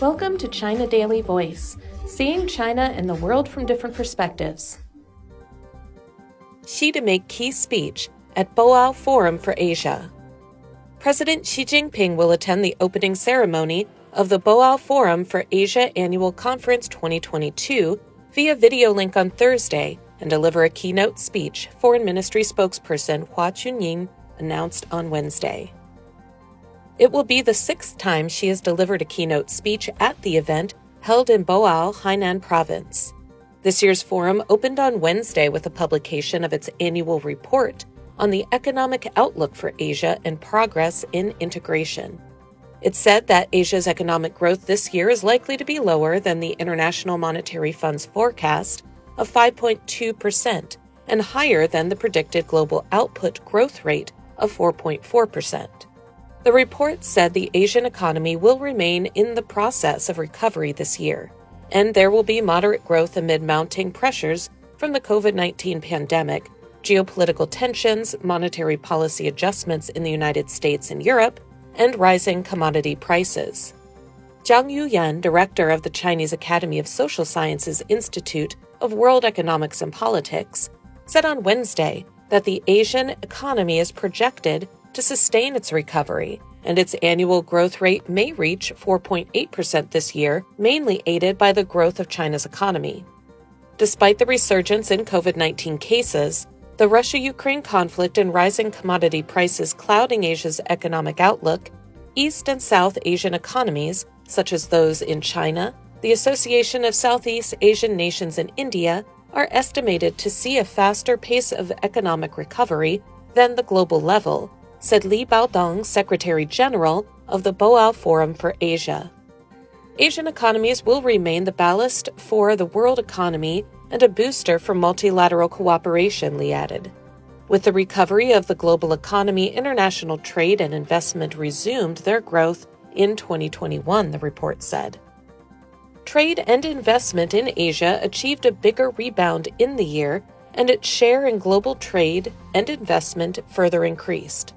Welcome to China Daily Voice, seeing China and the world from different perspectives. Xi to make key speech at Boao Forum for Asia. President Xi Jinping will attend the opening ceremony of the Boao Forum for Asia Annual Conference 2022 via video link on Thursday and deliver a keynote speech, Foreign Ministry spokesperson Hua Chunying announced on Wednesday. It will be the sixth time Xi has delivered a keynote speech at the event held in Boao, Hainan Province. This year's forum opened on Wednesday with a publication of its annual report on the economic outlook for Asia and progress in integration. It said that Asia's economic growth this year is likely to be lower than the International Monetary Fund's forecast of 5.2% and higher than the predicted global output growth rate of 4.4%. The report said the Asian economy will remain in the process of recovery this year, and there will be moderate growth amid mounting pressures from the COVID 19 pandemic, geopolitical tensions, monetary policy adjustments in the United States and Europe, and rising commodity prices. Zhang Yuyan, director of the Chinese Academy of Social Sciences Institute of World Economics and Politics, said on Wednesday that the Asian economy is projected to sustain its recovery, and its annual growth rate may reach 4.8% this year, mainly aided by the growth of China's economy. Despite the resurgence in COVID 19 cases, the Russia Ukraine conflict and rising commodity prices clouding Asia's economic outlook, East and South Asian economies, such as those in China, the Association of Southeast Asian Nations, and India, are estimated to see a faster pace of economic recovery than the global level, said Li Baodong, Secretary General of the Boao Forum for Asia. Asian economies will remain the ballast for the world economy and a booster for multilateral cooperation, Li added. With the recovery of the global economy, international trade and investment resumed their growth in 2021, the report said. Trade and investment in Asia achieved a bigger rebound in the year, and its share in global trade and investment further increased.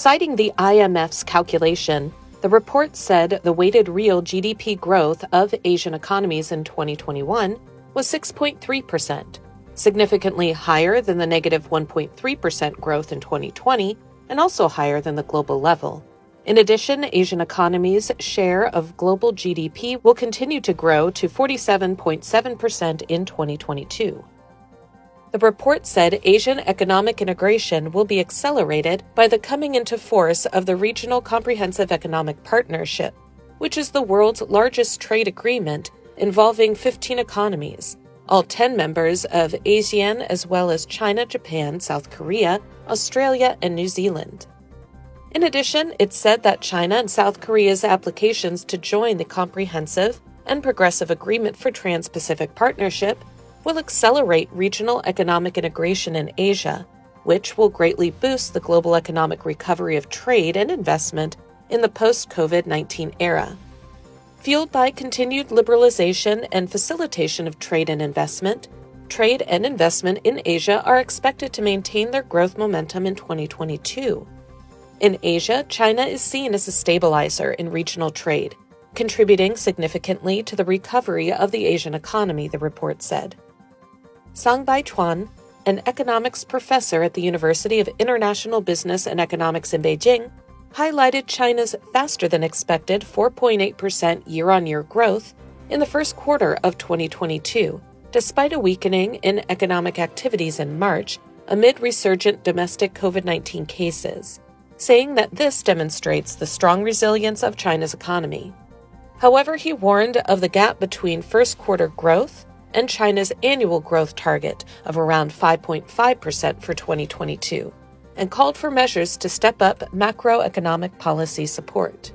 Citing the IMF's calculation, the report said the weighted real GDP growth of Asian economies in 2021 was 6.3%, significantly higher than the negative 1.3% growth in 2020 and also higher than the global level. In addition, Asian economies' share of global GDP will continue to grow to 47.7% in 2022. The report said Asian economic integration will be accelerated by the coming into force of the Regional Comprehensive Economic Partnership, which is the world's largest trade agreement involving 15 economies, all 10 members of ASEAN, as well as China, Japan, South Korea, Australia, and New Zealand. In addition, it said that China and South Korea's applications to join the Comprehensive and Progressive Agreement for Trans Pacific Partnership will accelerate regional economic integration in Asia, which will greatly boost the global economic recovery of trade and investment in the post COVID 19 era. Fueled by continued liberalization and facilitation of trade and investment, trade and investment in Asia are expected to maintain their growth momentum in 2022. In Asia, China is seen as a stabilizer in regional trade, contributing significantly to the recovery of the Asian economy, the report said. Sang Baichuan, an economics professor at the University of International Business and Economics in Beijing, highlighted China's faster than expected 4.8% year on year growth in the first quarter of 2022, despite a weakening in economic activities in March amid resurgent domestic COVID 19 cases, saying that this demonstrates the strong resilience of China's economy. However, he warned of the gap between first quarter growth and China's annual growth target of around 5.5% for 2022, and called for measures to step up macroeconomic policy support.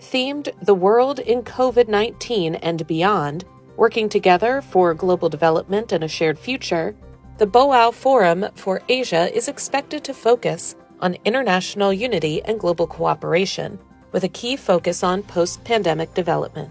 Themed The World in COVID 19 and Beyond Working Together for Global Development and a Shared Future, the Boao Forum for Asia is expected to focus on international unity and global cooperation, with a key focus on post pandemic development.